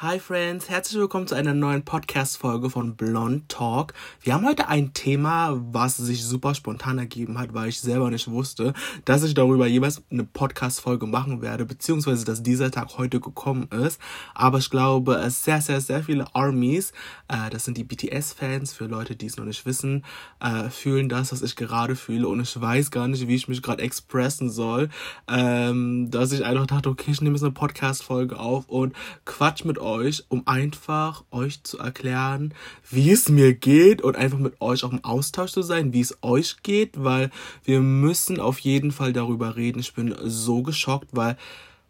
Hi Friends, herzlich willkommen zu einer neuen Podcast-Folge von Blond Talk. Wir haben heute ein Thema, was sich super spontan ergeben hat, weil ich selber nicht wusste, dass ich darüber jeweils eine Podcast-Folge machen werde, beziehungsweise dass dieser Tag heute gekommen ist. Aber ich glaube, es sehr, sehr, sehr viele Armies, äh, das sind die BTS-Fans, für Leute, die es noch nicht wissen, äh, fühlen das, was ich gerade fühle und ich weiß gar nicht, wie ich mich gerade expressen soll, ähm, dass ich einfach dachte, okay, ich nehme jetzt eine Podcast-Folge auf und quatsch mit euch, um einfach euch zu erklären, wie es mir geht und einfach mit euch auch im Austausch zu sein, wie es euch geht, weil wir müssen auf jeden Fall darüber reden. Ich bin so geschockt, weil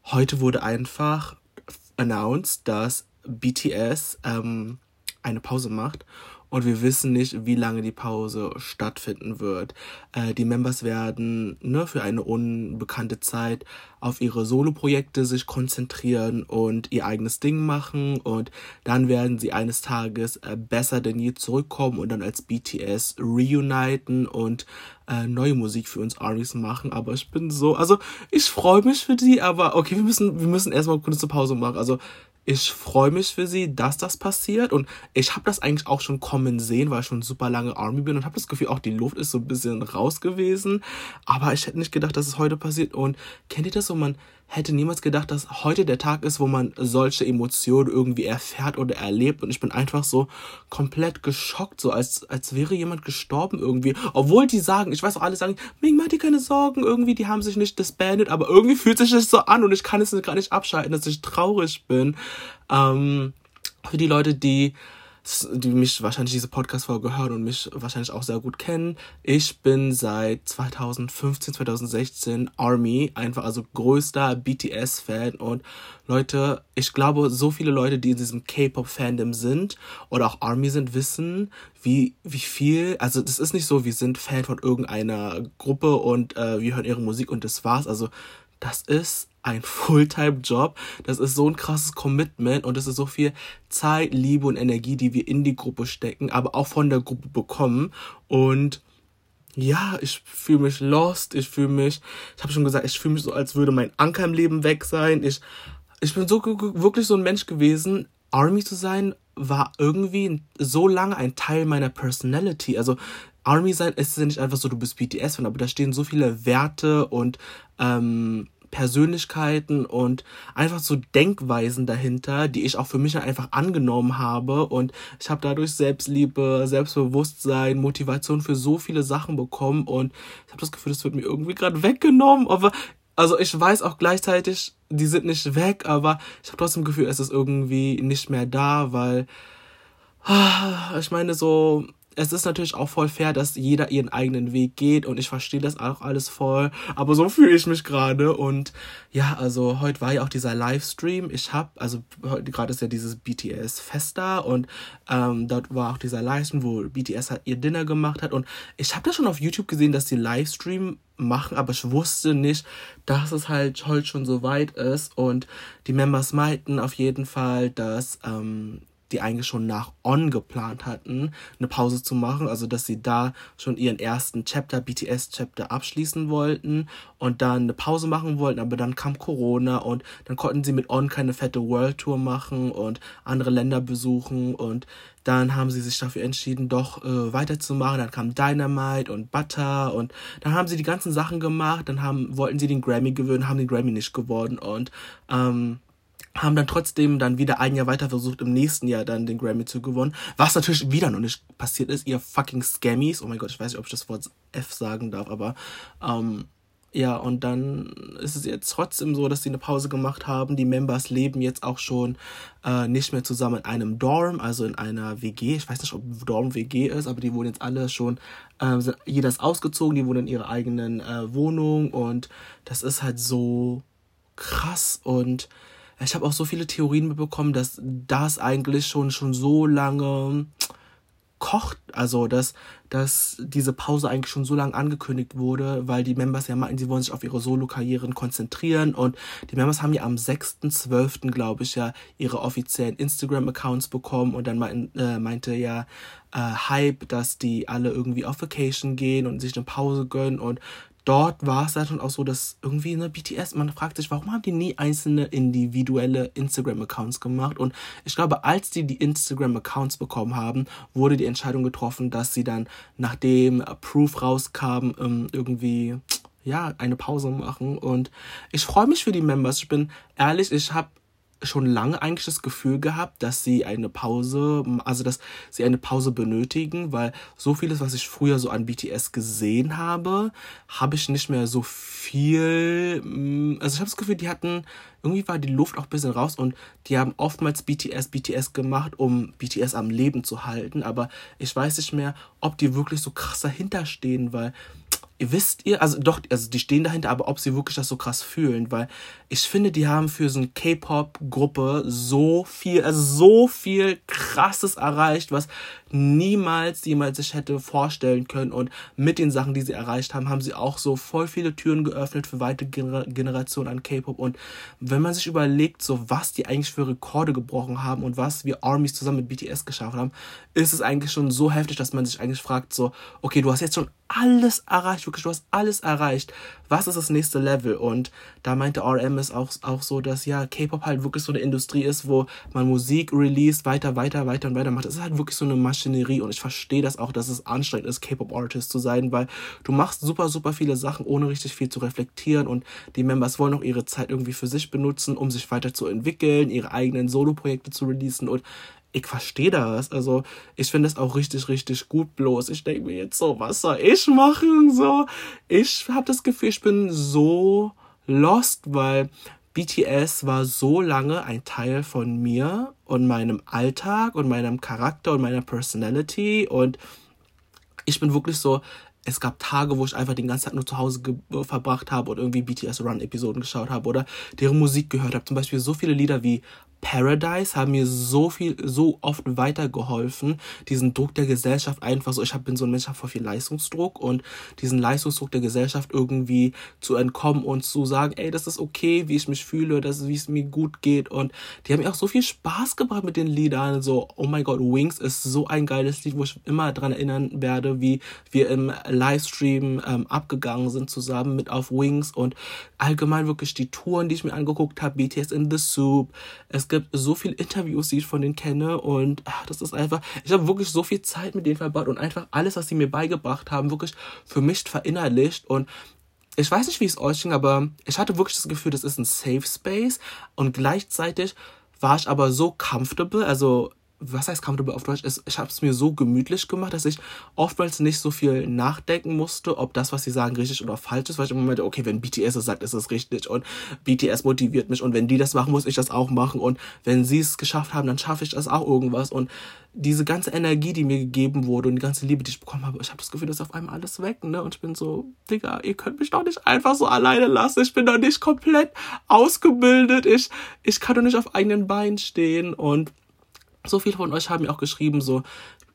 heute wurde einfach announced, dass BTS ähm, eine Pause macht und wir wissen nicht, wie lange die Pause stattfinden wird. Äh, die Members werden ne, für eine unbekannte Zeit auf ihre Solo-Projekte sich konzentrieren und ihr eigenes Ding machen und dann werden sie eines Tages äh, besser denn je zurückkommen und dann als BTS reuniten und äh, neue Musik für uns Aris machen. Aber ich bin so, also ich freue mich für die, aber okay, wir müssen, wir müssen erstmal eine Pause machen. Also ich freue mich für sie, dass das passiert. Und ich habe das eigentlich auch schon kommen sehen, weil ich schon super lange Army bin und habe das Gefühl, auch die Luft ist so ein bisschen raus gewesen, aber ich hätte nicht gedacht, dass es heute passiert. Und kennt ihr das so, man hätte niemals gedacht, dass heute der Tag ist, wo man solche Emotionen irgendwie erfährt oder erlebt. Und ich bin einfach so komplett geschockt, so als, als wäre jemand gestorben irgendwie. Obwohl die sagen, ich weiß auch alle sagen, Ming, mach dir keine Sorgen, irgendwie, die haben sich nicht disbanded, aber irgendwie fühlt sich das so an und ich kann es gar nicht abschalten, dass ich traurig bin. Ähm, für die Leute, die die mich wahrscheinlich diese Podcast-Folge hören und mich wahrscheinlich auch sehr gut kennen. Ich bin seit 2015, 2016 Army, einfach also größter BTS-Fan und Leute, ich glaube, so viele Leute, die in diesem K-Pop-Fandom sind oder auch Army sind, wissen, wie, wie viel, also das ist nicht so, wir sind Fan von irgendeiner Gruppe und äh, wir hören ihre Musik und das war's. Also das ist ein Fulltime-Job. Das ist so ein krasses Commitment und das ist so viel Zeit, Liebe und Energie, die wir in die Gruppe stecken, aber auch von der Gruppe bekommen. Und ja, ich fühle mich lost. Ich fühle mich, ich habe schon gesagt, ich fühle mich so, als würde mein Anker im Leben weg sein. Ich, ich bin so wirklich so ein Mensch gewesen. Army zu sein war irgendwie so lange ein Teil meiner Personality. Also Army sein ist ja nicht einfach so, du bist BTS-Fan, aber da stehen so viele Werte und ähm, Persönlichkeiten und einfach so Denkweisen dahinter, die ich auch für mich einfach angenommen habe. Und ich habe dadurch Selbstliebe, Selbstbewusstsein, Motivation für so viele Sachen bekommen. Und ich habe das Gefühl, das wird mir irgendwie gerade weggenommen, aber also ich weiß auch gleichzeitig, die sind nicht weg, aber ich habe trotzdem das Gefühl, es ist irgendwie nicht mehr da, weil ah, ich meine so es ist natürlich auch voll fair, dass jeder ihren eigenen Weg geht und ich verstehe das auch alles voll, aber so fühle ich mich gerade und ja, also heute war ja auch dieser Livestream. Ich habe, also heute gerade ist ja dieses BTS Fest da und ähm, dort war auch dieser Livestream, wo BTS halt ihr Dinner gemacht hat und ich habe das schon auf YouTube gesehen, dass die Livestream machen, aber ich wusste nicht, dass es halt heute schon so weit ist und die Members meinten auf jeden Fall, dass ähm, die eigentlich schon nach On geplant hatten, eine Pause zu machen, also dass sie da schon ihren ersten Chapter, BTS-Chapter abschließen wollten und dann eine Pause machen wollten, aber dann kam Corona und dann konnten sie mit On keine fette World Tour machen und andere Länder besuchen und dann haben sie sich dafür entschieden, doch äh, weiterzumachen. Dann kam Dynamite und Butter und dann haben sie die ganzen Sachen gemacht. Dann haben, wollten sie den Grammy gewinnen, haben den Grammy nicht gewonnen und ähm, haben dann trotzdem dann wieder ein Jahr weiter versucht, im nächsten Jahr dann den Grammy zu gewonnen. Was natürlich wieder noch nicht passiert ist, ihr fucking Scammies. Oh mein Gott, ich weiß nicht, ob ich das Wort F sagen darf, aber ähm, ja, und dann ist es jetzt trotzdem so, dass sie eine Pause gemacht haben. Die Members leben jetzt auch schon äh, nicht mehr zusammen in einem Dorm, also in einer WG. Ich weiß nicht, ob Dorm WG ist, aber die wohnen jetzt alle schon, äh, jeder ist ausgezogen, die wohnen in ihrer eigenen äh, Wohnung und das ist halt so krass und ich habe auch so viele Theorien mitbekommen, dass das eigentlich schon, schon so lange kocht, also dass, dass diese Pause eigentlich schon so lange angekündigt wurde, weil die Members ja meinten, sie wollen sich auf ihre Solo-Karrieren konzentrieren und die Members haben ja am 6.12., glaube ich, ja ihre offiziellen Instagram-Accounts bekommen und dann mein, äh, meinte ja äh, Hype, dass die alle irgendwie auf Vacation gehen und sich eine Pause gönnen und dort war es dann auch so, dass irgendwie eine BTS, man fragt sich, warum haben die nie einzelne individuelle Instagram-Accounts gemacht? Und ich glaube, als die die Instagram-Accounts bekommen haben, wurde die Entscheidung getroffen, dass sie dann, nachdem Proof rauskam, ähm, irgendwie ja, eine Pause machen. Und ich freue mich für die Members. Ich bin ehrlich, ich habe schon lange eigentlich das Gefühl gehabt, dass sie eine Pause, also dass sie eine Pause benötigen, weil so vieles, was ich früher so an BTS gesehen habe, habe ich nicht mehr so viel. Mm, also ich habe das Gefühl, die hatten irgendwie war die Luft auch ein bisschen raus und die haben oftmals BTS, BTS gemacht, um BTS am Leben zu halten, aber ich weiß nicht mehr, ob die wirklich so krass dahinter stehen, weil wisst ihr, also doch, also die stehen dahinter, aber ob sie wirklich das so krass fühlen, weil ich finde, die haben für so eine K-Pop-Gruppe so viel, also so viel krasses erreicht, was niemals jemand sich hätte vorstellen können. Und mit den Sachen, die sie erreicht haben, haben sie auch so voll viele Türen geöffnet für weitere Generationen an K-Pop. Und wenn man sich überlegt, so was die eigentlich für Rekorde gebrochen haben und was wir Armies zusammen mit BTS geschafft haben, ist es eigentlich schon so heftig, dass man sich eigentlich fragt, so, okay, du hast jetzt schon alles erreicht, wirklich, du hast alles erreicht. Was ist das nächste Level? Und da meinte RM es auch, auch so, dass ja, K-Pop halt wirklich so eine Industrie ist, wo man Musik release, weiter, weiter, weiter und weiter macht. Es ist halt wirklich so eine Maschinerie und ich verstehe das auch, dass es anstrengend ist, K-Pop-Artist zu sein, weil du machst super, super viele Sachen, ohne richtig viel zu reflektieren und die Members wollen auch ihre Zeit irgendwie für sich benutzen, um sich weiterzuentwickeln, ihre eigenen Solo-Projekte zu releasen und ich verstehe das. Also ich finde es auch richtig, richtig gut. Bloß ich denke mir jetzt so, was soll ich machen? So, ich habe das Gefühl, ich bin so lost, weil BTS war so lange ein Teil von mir und meinem Alltag und meinem Charakter und meiner Personality und ich bin wirklich so, es gab Tage, wo ich einfach den ganzen Tag nur zu Hause verbracht habe und irgendwie BTS Run Episoden geschaut habe oder deren Musik gehört habe. Zum Beispiel so viele Lieder wie Paradise haben mir so viel, so oft weitergeholfen, diesen Druck der Gesellschaft einfach so, ich hab, bin so ein Mensch, habe voll viel Leistungsdruck und diesen Leistungsdruck der Gesellschaft irgendwie zu entkommen und zu sagen, ey, das ist okay, wie ich mich fühle, das ist, wie es mir gut geht und die haben mir auch so viel Spaß gebracht mit den Liedern, so, oh my God, Wings ist so ein geiles Lied, wo ich immer dran erinnern werde, wie wir im Livestream ähm, abgegangen sind zusammen mit auf Wings und allgemein wirklich die Touren, die ich mir angeguckt habe, BTS in the Soup, es es gibt so viele Interviews, die ich von denen kenne und ach, das ist einfach, ich habe wirklich so viel Zeit mit denen verbracht und einfach alles, was sie mir beigebracht haben, wirklich für mich verinnerlicht und ich weiß nicht, wie es euch ging, aber ich hatte wirklich das Gefühl, das ist ein Safe Space und gleichzeitig war ich aber so comfortable, also was heißt comfortable auf Deutsch? Ich habe es mir so gemütlich gemacht, dass ich oftmals nicht so viel nachdenken musste, ob das, was sie sagen, richtig oder falsch ist, weil ich im Moment, okay, wenn BTS es sagt, ist es richtig und BTS motiviert mich und wenn die das machen, muss ich das auch machen und wenn sie es geschafft haben, dann schaffe ich das auch irgendwas und diese ganze Energie, die mir gegeben wurde und die ganze Liebe, die ich bekommen habe, ich habe das Gefühl, das ist auf einmal alles weg, ne? Und ich bin so, Digga, ihr könnt mich doch nicht einfach so alleine lassen. Ich bin doch nicht komplett ausgebildet. Ich, ich kann doch nicht auf eigenen Beinen stehen und so viele von euch haben mir auch geschrieben, so,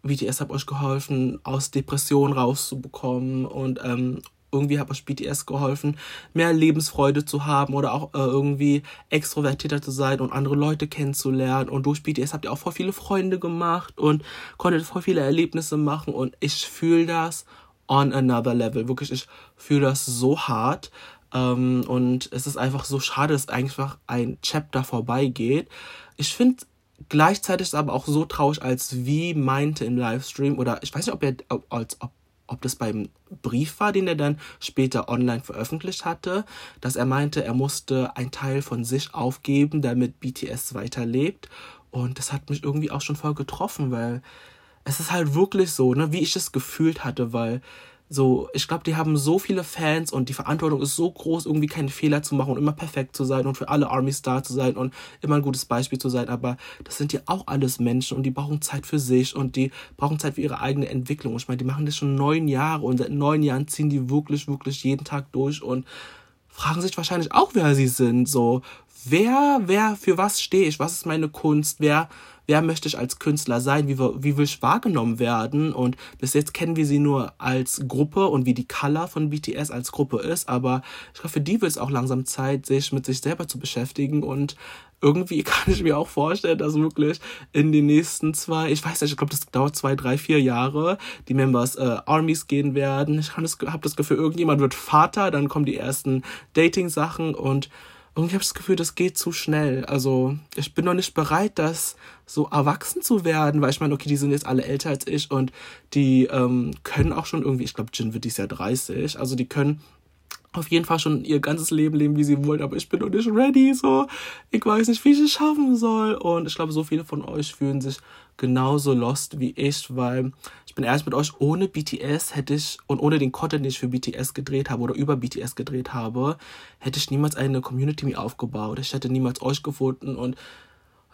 BTS hat euch geholfen, aus Depressionen rauszubekommen und ähm, irgendwie hat euch BTS geholfen, mehr Lebensfreude zu haben oder auch äh, irgendwie extrovertierter zu sein und andere Leute kennenzulernen. Und durch BTS habt ihr auch voll viele Freunde gemacht und konntet voll viele Erlebnisse machen. Und ich fühle das on another level. Wirklich, ich fühle das so hart. Ähm, und es ist einfach so schade, dass einfach ein Chapter vorbeigeht. Ich finde Gleichzeitig ist es aber auch so traurig, als wie meinte im Livestream, oder ich weiß nicht, ob er, als, ob, ob das beim Brief war, den er dann später online veröffentlicht hatte, dass er meinte, er musste einen Teil von sich aufgeben, damit BTS weiterlebt. Und das hat mich irgendwie auch schon voll getroffen, weil es ist halt wirklich so, ne, wie ich es gefühlt hatte, weil so, ich glaube, die haben so viele Fans und die Verantwortung ist so groß, irgendwie keine Fehler zu machen und immer perfekt zu sein und für alle Army Star zu sein und immer ein gutes Beispiel zu sein. Aber das sind ja auch alles Menschen und die brauchen Zeit für sich und die brauchen Zeit für ihre eigene Entwicklung. Ich meine, die machen das schon neun Jahre und seit neun Jahren ziehen die wirklich, wirklich jeden Tag durch und fragen sich wahrscheinlich auch, wer sie sind. So, wer, wer, für was stehe ich? Was ist meine Kunst? Wer, wer möchte ich als Künstler sein? Wie, wie will ich wahrgenommen werden? Und bis jetzt kennen wir sie nur als Gruppe und wie die Color von BTS als Gruppe ist. Aber ich glaube, für die wird es auch langsam Zeit, sich mit sich selber zu beschäftigen und irgendwie kann ich mir auch vorstellen, dass wirklich in den nächsten zwei, ich weiß nicht, ich glaube, das dauert zwei, drei, vier Jahre, die Members äh, Armies gehen werden. Ich habe das Gefühl, irgendjemand wird Vater, dann kommen die ersten Dating-Sachen und habe ich das Gefühl, das geht zu schnell. Also ich bin noch nicht bereit, das so erwachsen zu werden, weil ich meine, okay, die sind jetzt alle älter als ich und die ähm, können auch schon irgendwie, ich glaube, Jin wird dies Jahr 30, also die können auf jeden Fall schon ihr ganzes Leben leben, wie sie wollen, aber ich bin noch nicht ready, so. Ich weiß nicht, wie ich es schaffen soll. Und ich glaube, so viele von euch fühlen sich genauso lost wie ich, weil ich bin ehrlich mit euch, ohne BTS hätte ich und ohne den Content, den ich für BTS gedreht habe oder über BTS gedreht habe, hätte ich niemals eine Community mir aufgebaut. Ich hätte niemals euch gefunden und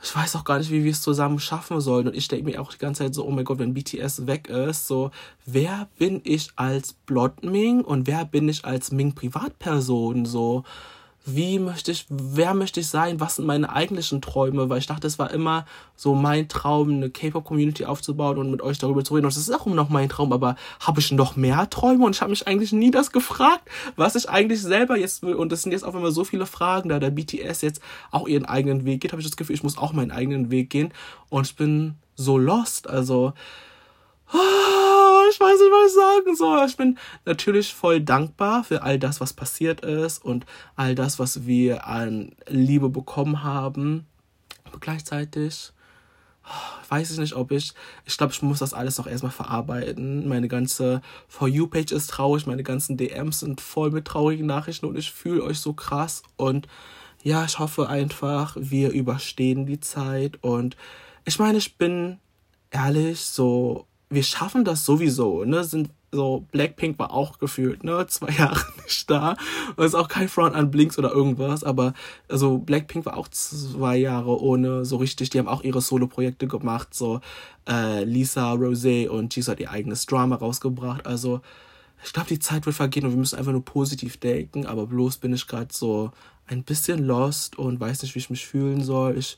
ich weiß auch gar nicht, wie wir es zusammen schaffen sollen. Und ich denke mir auch die ganze Zeit so, oh mein Gott, wenn BTS weg ist, so, wer bin ich als Blond Ming und wer bin ich als Ming Privatperson, so wie möchte ich, wer möchte ich sein, was sind meine eigentlichen Träume, weil ich dachte, es war immer so mein Traum, eine K-Pop-Community aufzubauen und mit euch darüber zu reden. Und das ist auch immer noch mein Traum, aber habe ich noch mehr Träume? Und ich habe mich eigentlich nie das gefragt, was ich eigentlich selber jetzt will. Und es sind jetzt auch immer so viele Fragen, da der BTS jetzt auch ihren eigenen Weg geht, habe ich das Gefühl, ich muss auch meinen eigenen Weg gehen. Und ich bin so lost, also... Oh, ich weiß nicht, was ich sagen soll. Ich bin natürlich voll dankbar für all das, was passiert ist und all das, was wir an Liebe bekommen haben. Aber gleichzeitig weiß ich nicht, ob ich, ich glaube, ich muss das alles noch erstmal verarbeiten. Meine ganze For You-Page ist traurig, meine ganzen DMs sind voll mit traurigen Nachrichten und ich fühle euch so krass. Und ja, ich hoffe einfach, wir überstehen die Zeit. Und ich meine, ich bin ehrlich, so wir schaffen das sowieso, ne? Sind so, Blackpink war auch gefühlt, ne, zwei Jahre nicht da. Und ist auch kein Front an Blinks oder irgendwas, aber also Blackpink war auch zwei Jahre ohne so richtig. Die haben auch ihre Solo-Projekte gemacht, so äh, Lisa, Rosé und Jisoo hat ihr eigenes Drama rausgebracht. Also ich glaube, die Zeit wird vergehen und wir müssen einfach nur positiv denken, aber bloß bin ich gerade so ein bisschen lost und weiß nicht, wie ich mich fühlen soll. Ich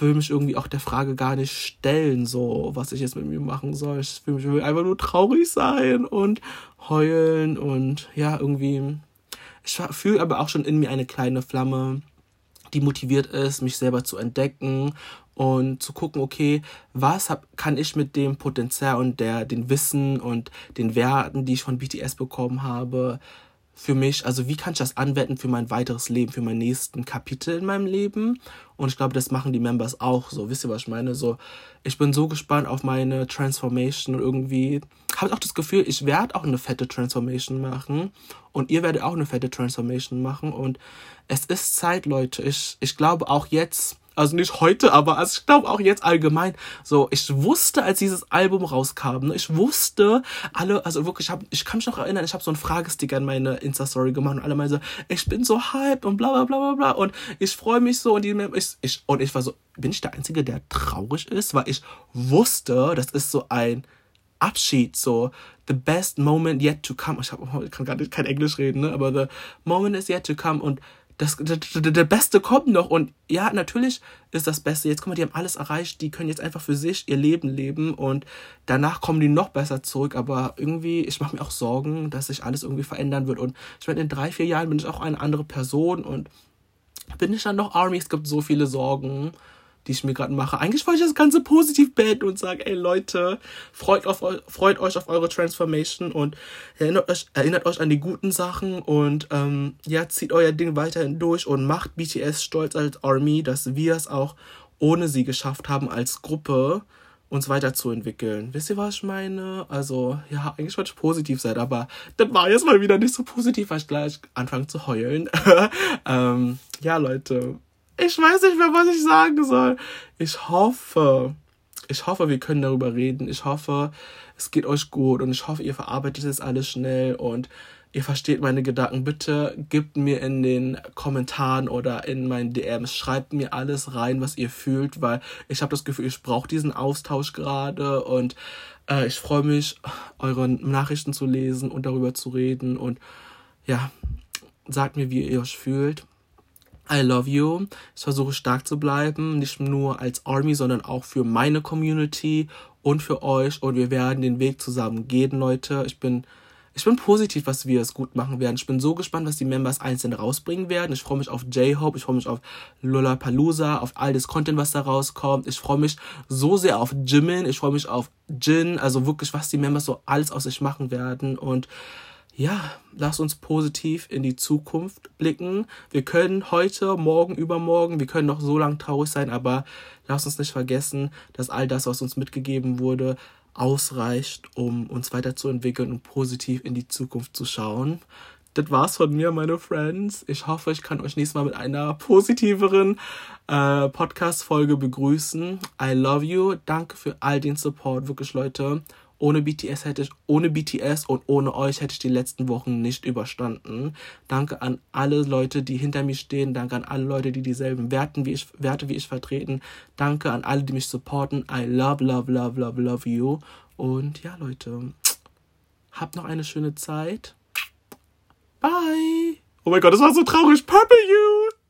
will mich irgendwie auch der Frage gar nicht stellen, so was ich jetzt mit mir machen soll. Ich will, mich, will einfach nur traurig sein und heulen und ja, irgendwie. Ich fühle aber auch schon in mir eine kleine Flamme, die motiviert ist, mich selber zu entdecken und zu gucken, okay, was hab, kann ich mit dem Potenzial und der, den Wissen und den Werten, die ich von BTS bekommen habe, für mich, also wie kann ich das anwenden für mein weiteres Leben, für meinen nächsten Kapitel in meinem Leben. Und ich glaube, das machen die Members auch so. Wisst ihr, was ich meine? So, ich bin so gespannt auf meine Transformation und irgendwie habe ich auch das Gefühl, ich werde auch eine fette Transformation machen und ihr werdet auch eine fette Transformation machen und es ist Zeit, Leute. Ich, ich glaube auch jetzt, also nicht heute, aber also ich glaube auch jetzt allgemein. So, ich wusste, als dieses Album rauskam, ne, ich wusste alle, also wirklich, ich, hab, ich kann mich noch erinnern, ich habe so einen Fragesticker in meine Insta-Story gemacht und alle meinen so, ich bin so hyped und bla bla bla bla bla und ich freue mich so und die ich, ich, und ich war so, bin ich der Einzige, der traurig ist, weil ich wusste, das ist so ein Abschied, so the best moment yet to come. Ich, hab, ich kann gerade kein Englisch reden, ne? aber the moment is yet to come und das, das, der Beste kommt noch. Und ja, natürlich ist das Beste. Jetzt, guck mal, die haben alles erreicht. Die können jetzt einfach für sich ihr Leben leben. Und danach kommen die noch besser zurück. Aber irgendwie, ich mache mir auch Sorgen, dass sich alles irgendwie verändern wird. Und ich meine, in drei, vier Jahren bin ich auch eine andere Person. Und bin ich dann noch Army? Es gibt so viele Sorgen die ich mir gerade mache. Eigentlich wollte ich das Ganze positiv beenden und sagen, ey Leute, freut, auf, freut euch auf eure Transformation und erinnert euch, erinnert euch an die guten Sachen und ähm, ja, zieht euer Ding weiterhin durch und macht BTS stolz als Army, dass wir es auch ohne sie geschafft haben, als Gruppe uns weiterzuentwickeln. Wisst ihr, was ich meine? Also, ja, eigentlich wollte ich positiv sein, aber das war jetzt mal wieder nicht so positiv, weil ich gleich anfange zu heulen. ähm, ja, Leute, ich weiß nicht mehr, was ich sagen soll. Ich hoffe, ich hoffe, wir können darüber reden. Ich hoffe, es geht euch gut und ich hoffe, ihr verarbeitet es alles schnell und ihr versteht meine Gedanken. Bitte gebt mir in den Kommentaren oder in meinen DMs, schreibt mir alles rein, was ihr fühlt, weil ich habe das Gefühl, ich brauche diesen Austausch gerade und äh, ich freue mich, eure Nachrichten zu lesen und darüber zu reden und ja, sagt mir, wie ihr euch fühlt. I love you. Ich versuche stark zu bleiben, nicht nur als Army, sondern auch für meine Community und für euch. Und wir werden den Weg zusammen gehen, Leute. Ich bin, ich bin positiv, was wir es gut machen werden. Ich bin so gespannt, was die Members einzeln rausbringen werden. Ich freue mich auf J-Hope, ich freue mich auf Lollapalooza, auf all das Content, was da rauskommt. Ich freue mich so sehr auf Jimin, ich freue mich auf Jin, also wirklich, was die Members so alles aus sich machen werden. Und ja, lass uns positiv in die Zukunft blicken. Wir können heute, morgen, übermorgen, wir können noch so lange traurig sein, aber lass uns nicht vergessen, dass all das, was uns mitgegeben wurde, ausreicht, um uns weiterzuentwickeln und positiv in die Zukunft zu schauen. Das war's von mir, meine Friends. Ich hoffe, ich kann euch nächstes Mal mit einer positiveren äh, Podcast-Folge begrüßen. I love you. Danke für all den Support, wirklich, Leute. Ohne BTS hätte ich, ohne BTS und ohne euch hätte ich die letzten Wochen nicht überstanden. Danke an alle Leute, die hinter mir stehen. Danke an alle Leute, die dieselben Werten wie ich, Werte wie ich vertreten. Danke an alle, die mich supporten. I love, love, love, love, love you. Und ja, Leute, habt noch eine schöne Zeit. Bye. Oh mein Gott, das war so traurig. Purple You.